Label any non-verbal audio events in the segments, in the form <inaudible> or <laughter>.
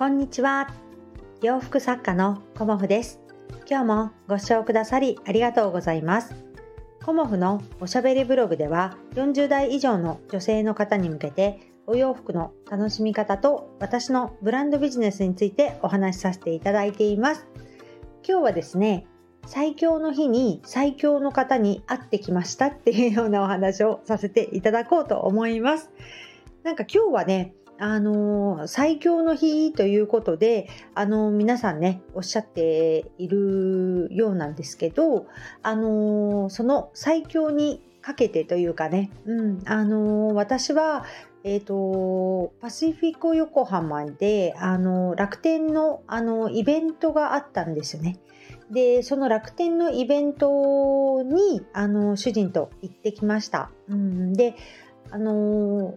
こんにちは。洋服作家のコモフです。今日もご視聴くださりありがとうございます。コモフのおしゃべりブログでは40代以上の女性の方に向けてお洋服の楽しみ方と私のブランドビジネスについてお話しさせていただいています。今日はですね最強の日に最強の方に会ってきましたっていうようなお話をさせていただこうと思います。なんか今日はねあの最強の日ということで、あの皆さんね、おっしゃっているようなんですけど、あのその最強にかけてというかね、うん、あの私は、えーと、パシフィコ横浜であの楽天のあのイベントがあったんですよね。でその楽天のイベントにあの主人と行ってきました。うん、であの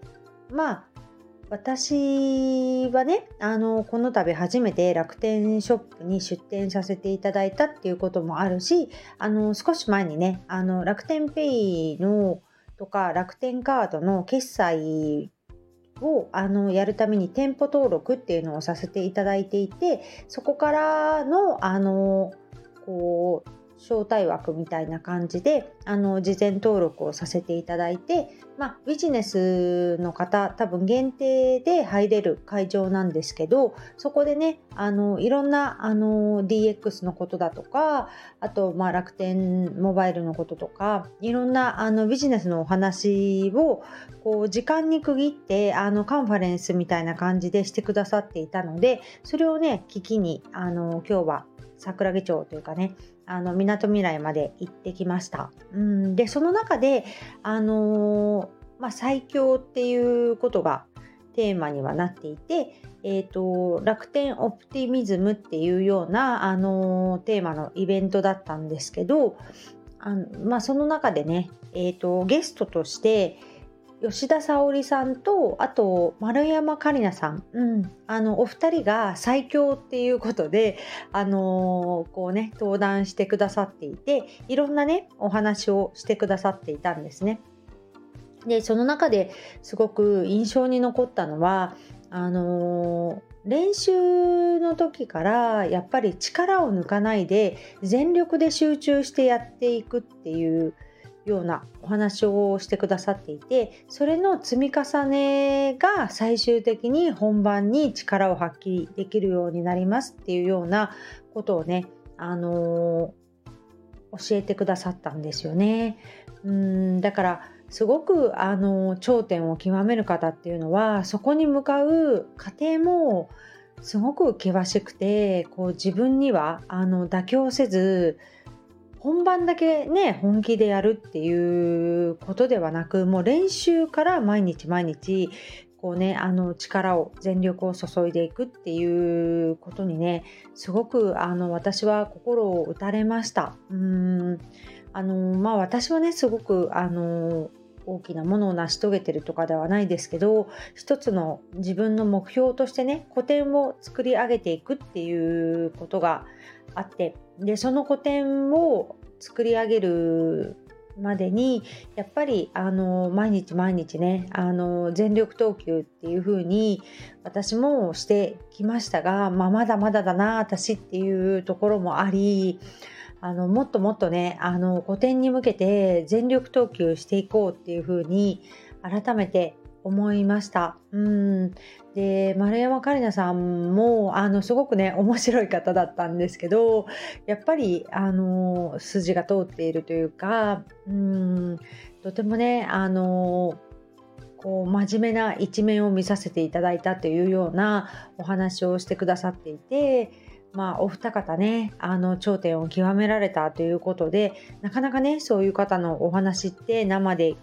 まあ私はねあのこの度初めて楽天ショップに出店させていただいたっていうこともあるしあの少し前にねあの楽天ペイのとか楽天カードの決済をあのやるために店舗登録っていうのをさせていただいていてそこからのあのこう招待枠みたいな感じであの事前登録をさせていただいて、まあ、ビジネスの方多分限定で入れる会場なんですけどそこでねあのいろんなあの DX のことだとかあと、まあ、楽天モバイルのこととかいろんなあのビジネスのお話をこう時間に区切ってあのカンファレンスみたいな感じでしてくださっていたのでそれをね聞きにあの今日は桜木町というかねあの港未来まで行ってきました。うんでその中で、あのー、まあ、最強っていうことがテーマにはなっていて、えーと、楽天オプティミズムっていうような、あのー、テーマのイベントだったんですけどあの、まあ、その中でね、えーとゲストとして、吉田沙保里さんとあと丸山桂里奈さん、うん、あのお二人が最強っていうことで、あのー、こうね登壇してくださっていていろんなねお話をしてくださっていたんですね。でその中ですごく印象に残ったのはあのー、練習の時からやっぱり力を抜かないで全力で集中してやっていくっていうようなお話をしてくださっていてそれの積み重ねが最終的に本番に力を発揮できるようになりますっていうようなことをね、あのー、教えてくださったんですよね。うんだからすごく、あのー、頂点を極める方っていうのはそこに向かう過程もすごく険しくてこう自分にはあの妥協せず本番だけね本気でやるっていうことではなくもう練習から毎日毎日こうねあの力を全力を注いでいくっていうことにねすごくあの私は心を打たれました。うん。あのまあ私はねすごくあの大きなものを成し遂げてるとかではないですけど一つの自分の目標としてね古典を作り上げていくっていうことがあってでその古典を作り上げるまでにやっぱりあの毎日毎日ねあの全力投球っていう風に私もしてきましたが、まあ、まだまだだな私っていうところもありあのもっともっとねあの古典に向けて全力投球していこうっていう風に改めて思いました。うんで丸山桂里奈さんもあのすごくね面白い方だったんですけどやっぱりあの筋が通っているというかうんとてもねあのこう真面目な一面を見させていただいたというようなお話をしてくださっていて。まあ、お二方ねあの頂点を極められたということでなかなかねそういう方のお話って生で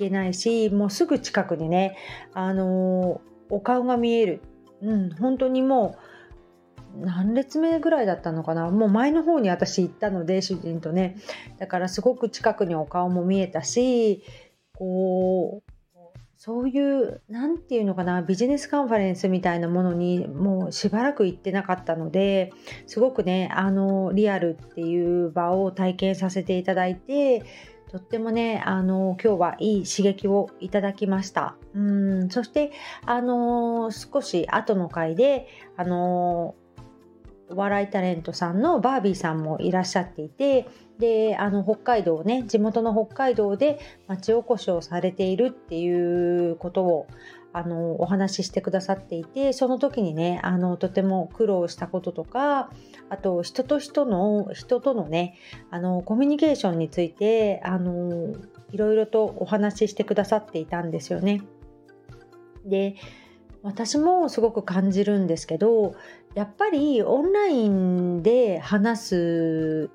けないしもうすぐ近くにねあのお顔が見える、うん、本当にもう何列目ぐらいだったのかな。もう前の方に私行ったので主人とね。だからすごく近くにお顔も見えたしこうそういう何て言うのかなビジネスカンファレンスみたいなものにもうしばらく行ってなかったのですごくねあのリアルっていう場を体験させていただいてとってもね、あの今日はいい刺激をいただきました。うんそして、あの少し後の回で、あのお笑いタレントさんのバービーさんもいらっしゃっていてであの北海道ね地元の北海道で町おこしをされているっていうことをあのお話ししてくださっていてその時にねあのとても苦労したこととかあと人と人の人とのねあのコミュニケーションについてあのいろいろとお話ししてくださっていたんですよね。で私もすごく感じるんですけどやっぱりオンラインで話す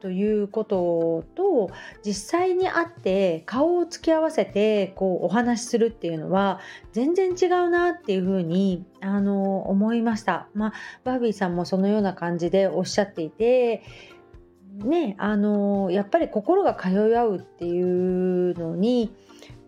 ということと実際に会って顔を突き合わせてこうお話しするっていうのは全然違うなっていうふうにあの思いました。まあ、バービーさんもそのような感じでおっしゃっていてねあのやっぱり心が通い合うっていうのに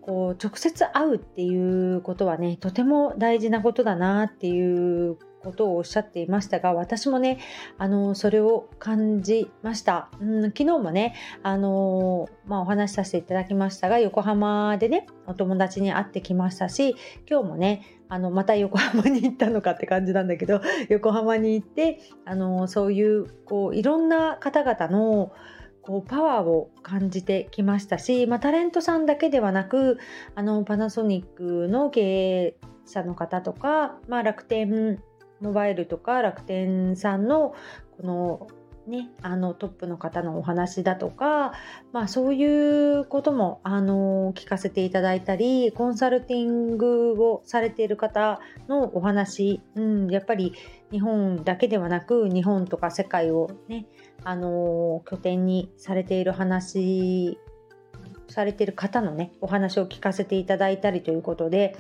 こう直接会うっていうことはねとても大事なことだなっていうことをおっしゃっていましたが私もねあのそれを感じました、うん、昨日もねあの、まあ、お話しさせていただきましたが横浜でねお友達に会ってきましたし今日もねあのまた横浜に行ったのかって感じなんだけど <laughs> 横浜に行ってあのそういうこういろんな方々のこうパワーを感じてきましたし、まあ、タレントさんだけではなくあのパナソニックの経営者の方とか、まあ、楽天モバイルとか楽天さんのこのね、あのトップの方のお話だとか、まあ、そういうこともあの聞かせていただいたりコンサルティングをされている方のお話、うん、やっぱり日本だけではなく日本とか世界をねあの拠点にされている話されている方のねお話を聞かせていただいたりということで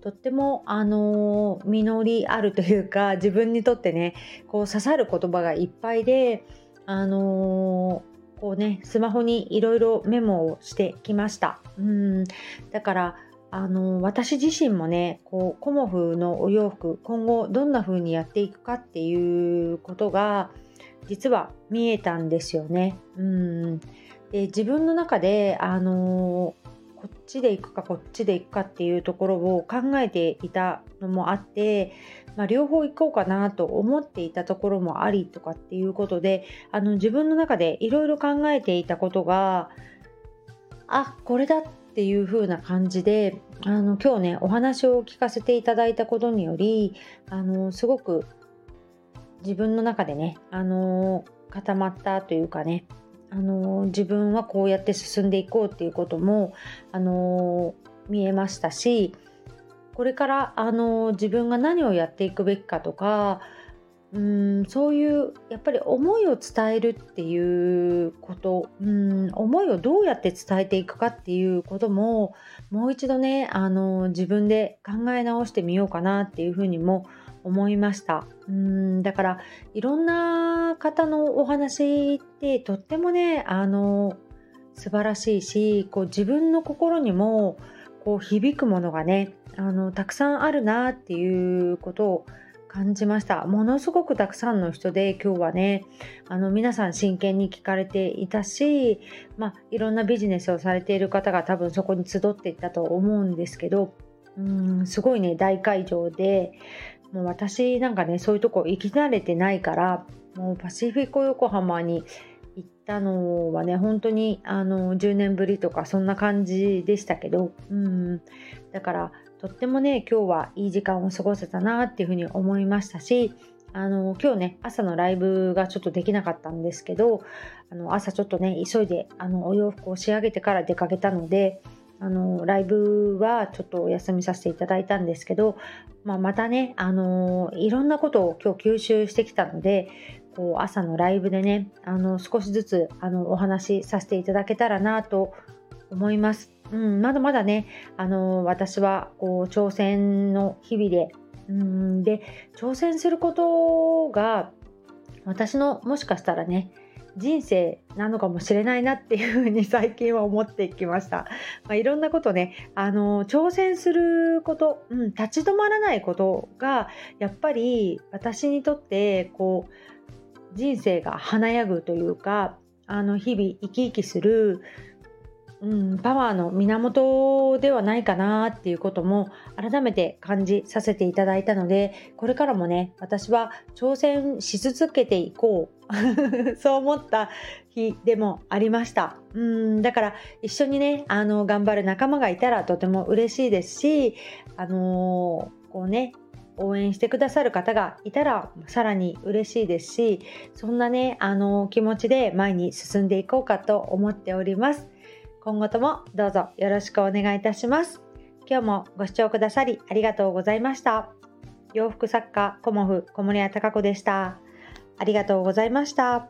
とってもあの実りあるというか <laughs> 自分にとってねこう刺さる言葉がいっぱいであのこうねスマホにいろいろメモをしてきました。うん。だからあの私自身もねこうコモフのお洋服今後どんな風にやっていくかっていうことが実は見えたんですよね。うん。で自分の中であのこっちで行くかこっちで行くかっていうところを考えていたのもあって、まあ、両方行こうかなと思っていたところもありとかっていうことであの自分の中でいろいろ考えていたことがあこれだっていう風な感じであの今日ねお話を聞かせていただいたことによりあのすごく自分の中でねあの固まったというかねあの自分はこうやって進んでいこうっていうこともあの見えましたしこれからあの自分が何をやっていくべきかとかうんそういうやっぱり思いを伝えるっていうことうん思いをどうやって伝えていくかっていうことももう一度ねあの自分で考え直してみようかなっていうふうにも思いました。うんだからいろんな方のお話ってとってもねあの素晴らしいしこう自分の心にもこう響くものがねあのたくさんあるなっていうことを感じました。ものすごくたくさんの人で今日はねあの皆さん真剣に聞かれていたし、まあ、いろんなビジネスをされている方が多分そこに集っていったと思うんですけどうんすごいね大会場でもう私なんかねそういうとこ行き慣れてないからもうパシフィコ横浜に行ったのはね本当にあの10年ぶりとかそんな感じでしたけどうん。だからとってもね今日はいい時間を過ごせたなっていうふうに思いましたしあの今日ね朝のライブがちょっとできなかったんですけどあの朝ちょっとね急いであのお洋服を仕上げてから出かけたのであのライブはちょっとお休みさせていただいたんですけど、まあ、またねあのいろんなことを今日吸収してきたのでこう朝のライブでねあの少しずつあのお話しさせていただけたらなと思います。うん、まだまだねあの私はこう挑戦の日々でうんで挑戦することが私のもしかしたらね人生なのかもしれないなっていうふうに最近は思ってきました。<laughs> まあ、いろんなことね、あの、挑戦すること、うん、立ち止まらないことが、やっぱり私にとって、こう、人生が華やぐというか、あの、日々生き生きする、うん、パワーの源ではないかなっていうことも改めて感じさせていただいたのでこれからもね私は挑戦し続けていこう。<laughs> そう思った日でもありました。うんだから一緒にねあの頑張る仲間がいたらとても嬉しいですしあのー、こうね応援してくださる方がいたらさらに嬉しいですしそんなねあの気持ちで前に進んでいこうかと思っております。今後ともどうぞよろしくお願いいたします。今日もご視聴くださりありがとうございました。洋服作家コモフ小森屋隆子でした。ありがとうございました。